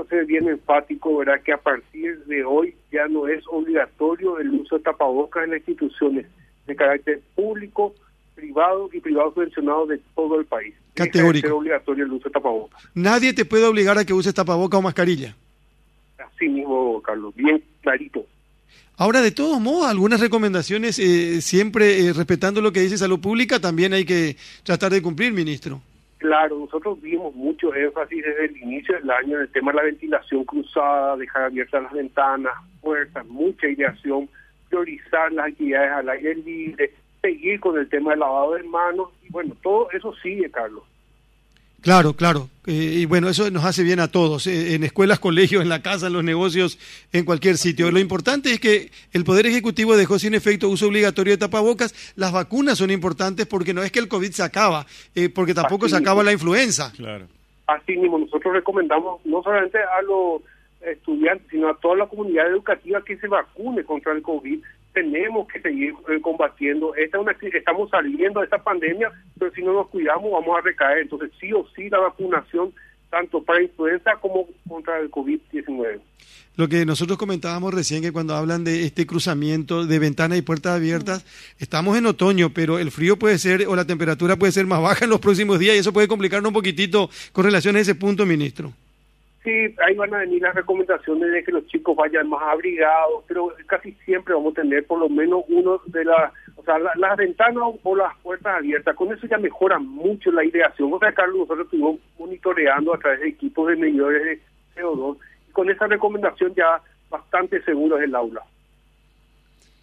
quiero ser bien enfático, ¿verdad? Que a partir de hoy ya no es obligatorio el uso de tapabocas en las instituciones de carácter público, privado y privado subvencionado de todo el país. Categórico. Es obligatorio el uso de tapabocas. Nadie te puede obligar a que uses tapaboca o mascarilla. Así mismo, Carlos, bien clarito. Ahora, de todos modos, algunas recomendaciones, eh, siempre eh, respetando lo que dice Salud Pública, también hay que tratar de cumplir, ministro. Claro, nosotros dimos mucho énfasis desde el inicio del año en el tema de la ventilación cruzada, dejar abiertas las ventanas, puertas, mucha ideación, priorizar las actividades al aire libre, seguir con el tema del lavado de manos, y bueno, todo eso sigue, Carlos. Claro, claro. Eh, y bueno, eso nos hace bien a todos, eh, en escuelas, colegios, en la casa, en los negocios, en cualquier sitio. Lo importante es que el Poder Ejecutivo dejó sin efecto uso obligatorio de tapabocas. Las vacunas son importantes porque no es que el COVID se acaba, eh, porque tampoco Así se acaba mismo. la influenza. Claro. Así mismo, nosotros recomendamos no solamente a los estudiantes, sino a toda la comunidad educativa que se vacune contra el COVID. Tenemos que seguir eh, combatiendo. Esta es una, estamos saliendo de esta pandemia, pero si no nos cuidamos vamos a recaer. Entonces, sí o sí, la vacunación, tanto para influenza como contra el COVID-19. Lo que nosotros comentábamos recién, que cuando hablan de este cruzamiento de ventanas y puertas abiertas, estamos en otoño, pero el frío puede ser o la temperatura puede ser más baja en los próximos días y eso puede complicarnos un poquitito con relación a ese punto, ministro. Sí, ahí van a venir las recomendaciones de que los chicos vayan más abrigados, pero casi siempre vamos a tener por lo menos uno de las, o sea, la- las ventanas o las puertas abiertas. Con eso ya mejora mucho la ideación. O sea, Carlos, nosotros estuvimos monitoreando a través de equipos de medidores de CO2 y con esa recomendación ya bastante seguro es el aula.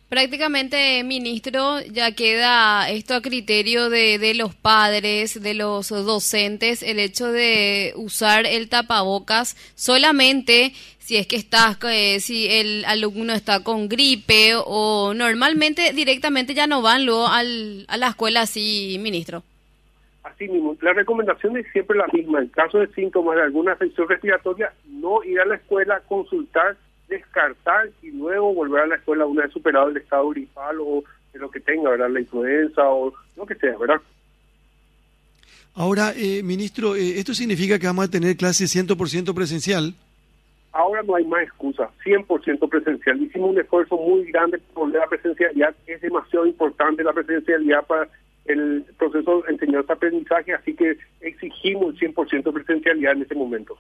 Prácticamente, ministro, ya queda esto a criterio de, de los padres, de los docentes, el hecho de usar el tapabocas solamente si es que estás, eh, si el alumno está con gripe o normalmente directamente ya no van luego al, a la escuela así, ministro. Así mismo, la recomendación es siempre la misma. En caso de síntomas de alguna afección respiratoria, no ir a la escuela, consultar, descartar y luego volver a la escuela una vez superado el estado gripal o de lo que tenga, ¿verdad? La influenza o lo que sea, ¿verdad? Ahora, eh, ministro, eh, ¿esto significa que vamos a tener clases 100% presencial? Ahora no hay más excusa, 100% presencial. Hicimos un esfuerzo muy grande por la presencialidad. Es demasiado importante la presencialidad para el proceso de enseñanza-aprendizaje, así que exigimos el 100% presencialidad en este momento.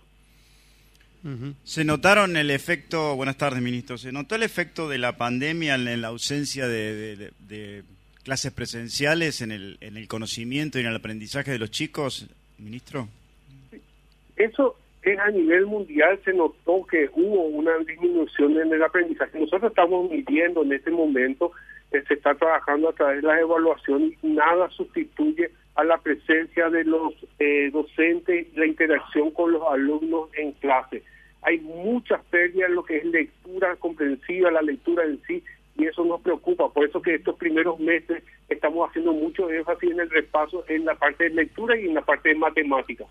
Ujú. Se notaron el efecto, buenas tardes ministro, se notó el efecto de la pandemia en, la ausencia de, de- de- de clases presenciales en el, en el conocimiento y en el aprendizaje de los chicos, ministro. Eso es a nivel mundial, se notó que hubo una disminución en el aprendizaje. Nosotros estamos midiendo en este momento, eh, se está trabajando a través de la evaluación y nada sustituye a la presencia de los eh, docentes la interacción con los alumnos en clase. Hay muchas pérdidas en lo que es lectura comprensiva, la lectura en sí, y eso nos preocupa. Por eso que estos primeros meses estamos haciendo mucho énfasis en el repaso en la parte de lectura y en la parte de matemáticas.